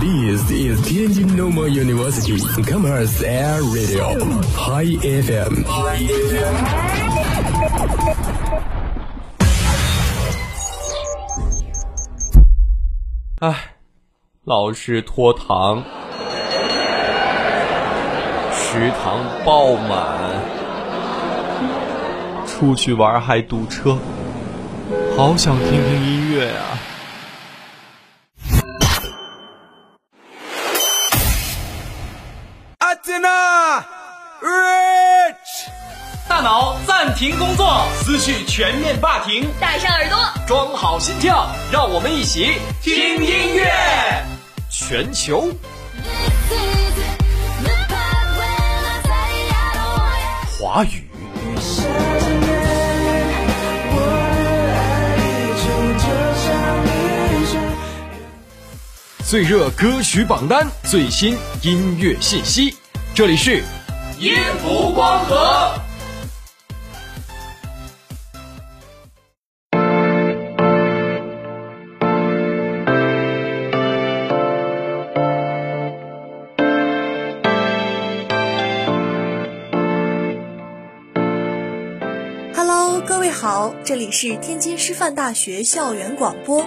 This is Tianjin Normal University Commerce Air Radio High FM。哎，老是拖堂，食堂爆满，出去玩还堵车，好想听听音乐啊！大脑暂停工作，思绪全面霸屏，戴上耳朵，装好心跳，让我们一起听音乐。全球。华语。最热歌曲榜单，最新音乐信息，这里是音符光合。Hello，各位好，这里是天津师范大学校园广播，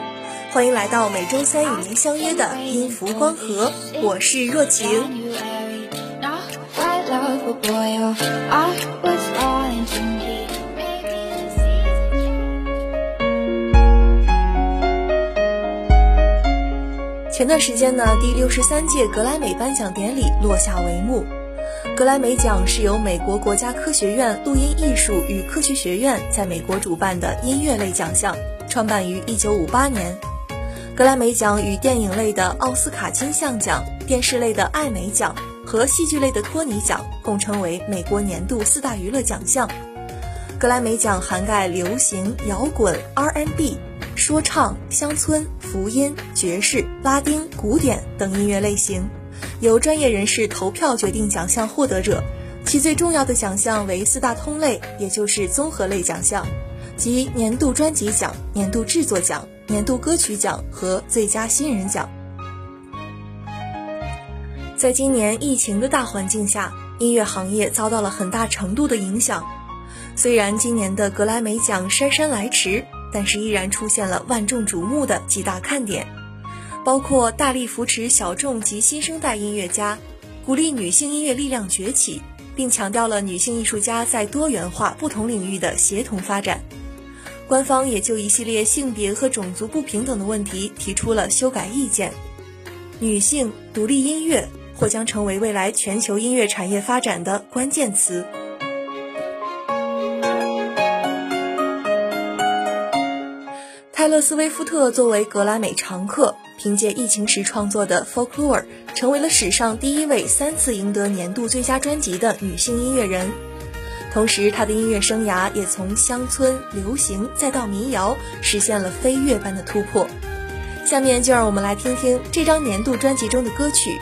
欢迎来到每周三与您相约的音符光合，我是若晴。前段时间呢，第六十三届格莱美颁奖典礼落下帷幕。格莱美奖是由美国国家科学院录音艺术与科学学院在美国主办的音乐类奖项，创办于1958年。格莱美奖与电影类的奥斯卡金像奖、电视类的艾美奖和戏剧类的托尼奖共称为美国年度四大娱乐奖项。格莱美奖涵盖流行、摇滚、R&B、说唱、乡村、福音、爵士、拉丁、古典等音乐类型。由专业人士投票决定奖项获得者，其最重要的奖项为四大通类，也就是综合类奖项，即年度专辑奖、年度制作奖、年度歌曲奖和最佳新人奖。在今年疫情的大环境下，音乐行业遭到了很大程度的影响。虽然今年的格莱美奖姗姗来迟，但是依然出现了万众瞩目的几大看点。包括大力扶持小众及新生代音乐家，鼓励女性音乐力量崛起，并强调了女性艺术家在多元化不同领域的协同发展。官方也就一系列性别和种族不平等的问题提出了修改意见。女性、独立音乐或将成为未来全球音乐产业发展的关键词。泰勒·斯威夫特作为格莱美常客。凭借疫情时创作的《Folklore》，成为了史上第一位三次赢得年度最佳专辑的女性音乐人。同时，她的音乐生涯也从乡村、流行再到民谣，实现了飞跃般的突破。下面就让我们来听听这张年度专辑中的歌曲《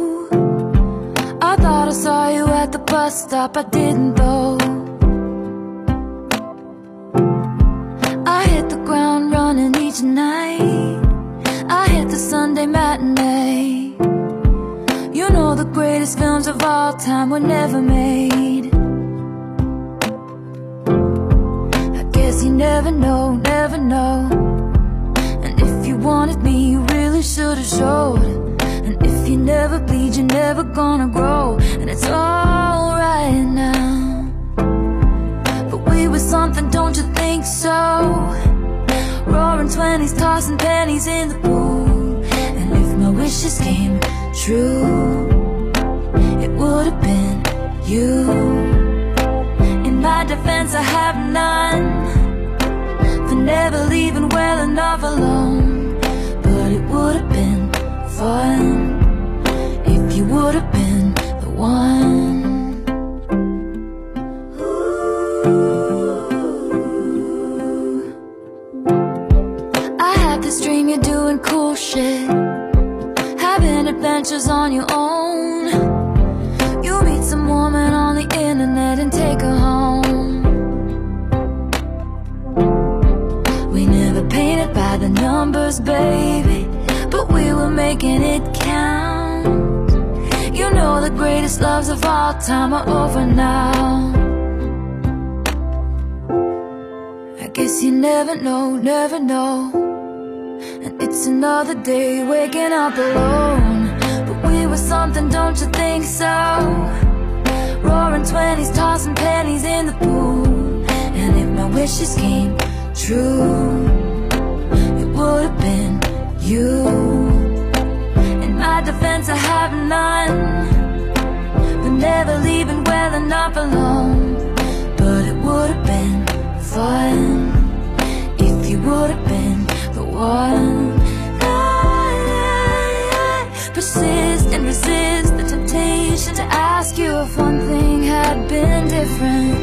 I saw you at the bus stop, I didn't though. I hit the ground running each night. I hit the Sunday matinee. You know the greatest films of all time were never made. I guess you never know, never know And if you wanted me, you really should've showed. And if you never bleed, you're never gonna grow. It's alright now. But we were something, don't you think so? Roaring twenties, tossing pennies in the pool. And if my wishes came true, it would have been you. In my defense, I have none. For never leaving well enough alone But it would have been fun if you would have been one. Guess you never know, never know. And it's another day waking up alone. But we were something, don't you think so? Roaring twenties, tossing pennies in the pool. And if my wishes came true, it would have been you. In my defense, I have none. But never leaving well enough alone. But it would have been fun different.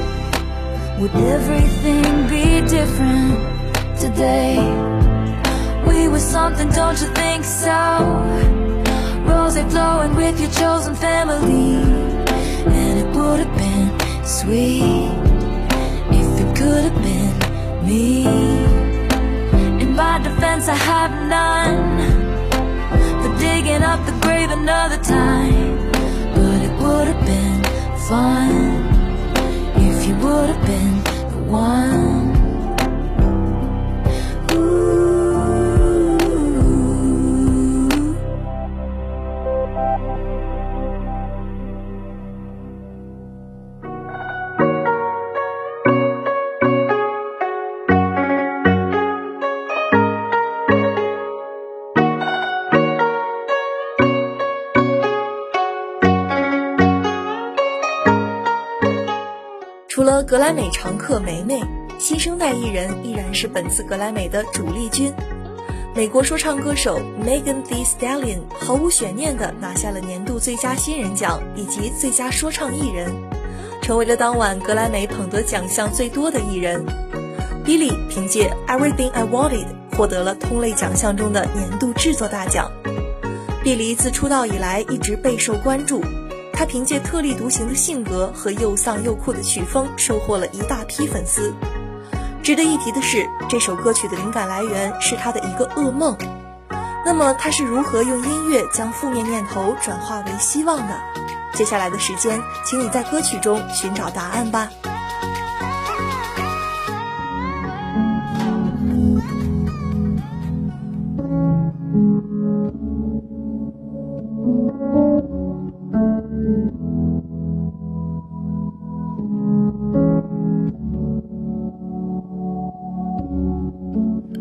Would everything be different today? We were something, don't you think so? Rose flowing with your chosen family, and it would have been sweet if it could have been me. In my defense, I have none for digging up the grave another time, but it would have been fun would have been the one. 除了格莱美常客梅梅，新生代艺人依然是本次格莱美的主力军。美国说唱歌手 Megan Thee Stallion 毫无悬念地拿下了年度最佳新人奖以及最佳说唱艺人，成为了当晚格莱美捧得奖项最多的艺人。Billy 凭借 Everything I Wanted 获得了同类奖项中的年度制作大奖。碧梨自出道以来一直备受关注，他凭借特立独行的性格和又丧又酷的曲风，收获了一大批粉丝。值得一提的是，这首歌曲的灵感来源是他的一个噩梦。那么他是如何用音乐将负面念头转化为希望的？接下来的时间，请你在歌曲中寻找答案吧。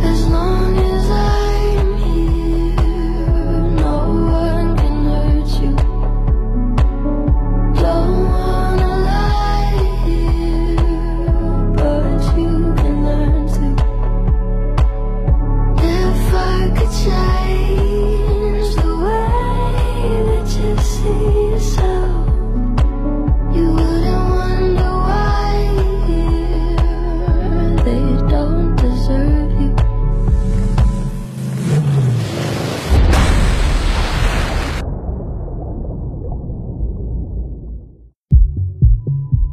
As long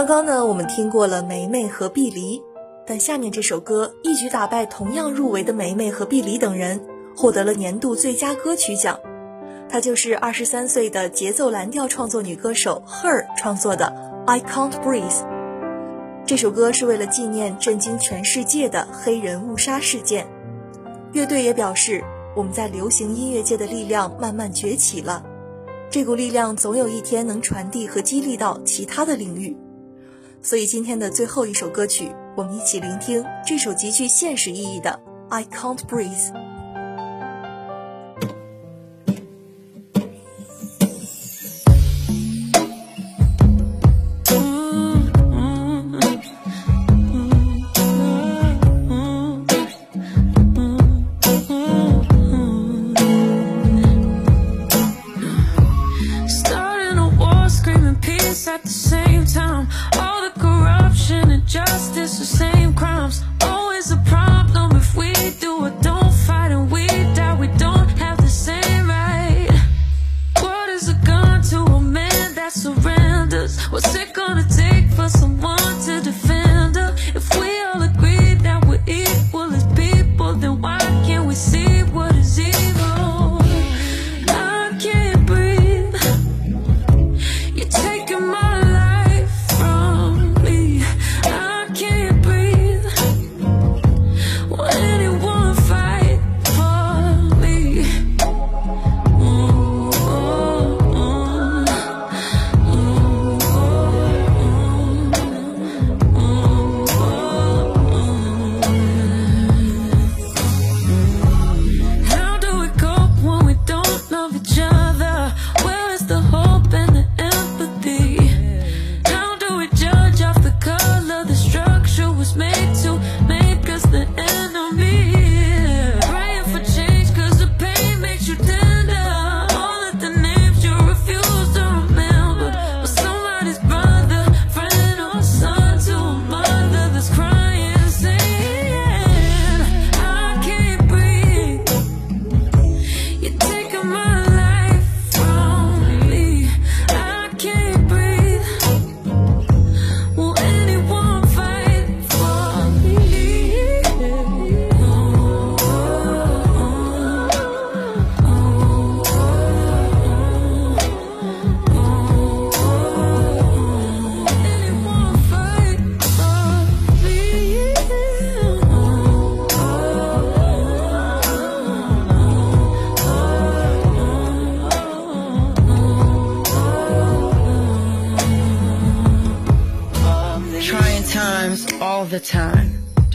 刚刚呢，我们听过了梅梅和碧梨，但下面这首歌一举打败同样入围的梅梅和碧梨等人，获得了年度最佳歌曲奖。它就是二十三岁的节奏蓝调创作女歌手 Her 创作的《I Can't Breathe》。这首歌是为了纪念震惊全世界的黑人误杀事件。乐队也表示，我们在流行音乐界的力量慢慢崛起了，这股力量总有一天能传递和激励到其他的领域。所以今天的最后一首歌曲，我们一起聆听这首极具现实意义的《I Can't Breathe》。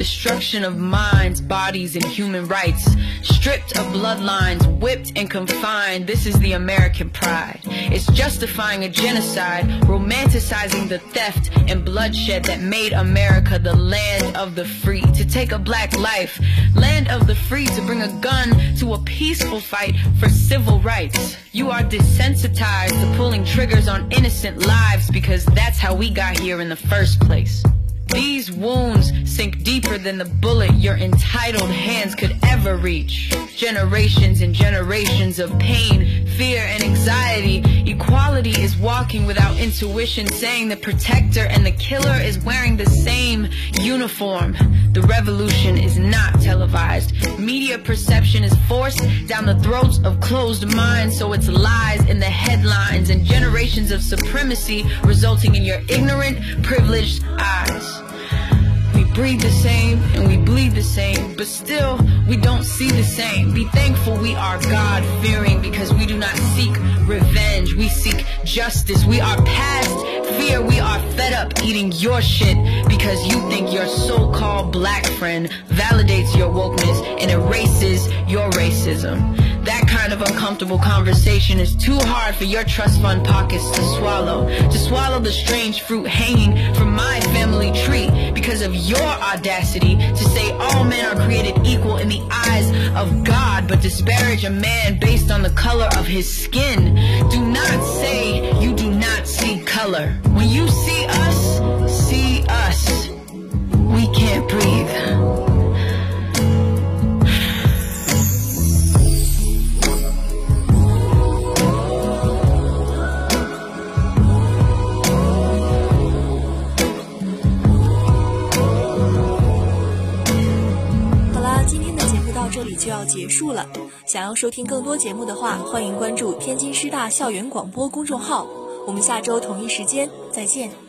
Destruction of minds, bodies, and human rights. Stripped of bloodlines, whipped and confined, this is the American pride. It's justifying a genocide, romanticizing the theft and bloodshed that made America the land of the free. To take a black life, land of the free, to bring a gun to a peaceful fight for civil rights. You are desensitized to pulling triggers on innocent lives because that's how we got here in the first place. These wounds sink deeper than the bullet your entitled hands could ever reach. Generations and generations of pain, fear, and anxiety. Equality is walking without intuition, saying the protector and the killer is wearing the same uniform. The revolution is not televised. Media perception is forced down the throats of closed minds, so it's lies in the headlines and generations of supremacy resulting in your ignorant, privileged eyes. We breathe the same and we bleed the same, but still we don't see the same. Be thankful we are God fearing because we do not seek revenge. We seek justice. We are past fear. We are fed up eating your shit because you think your so-called black friend validates your wokeness and erases your racism. That kind of uncomfortable conversation is too hard for your trust fund pockets to swallow. To swallow the strange fruit hanging from my family tree because of your audacity to say all men are created equal in the eyes of God, but disparage a man based on the color of his skin. Do not say you do not see color. When you see us, see us. We can't breathe. 这里就要结束了。想要收听更多节目的话，欢迎关注天津师大校园广播公众号。我们下周同一时间再见。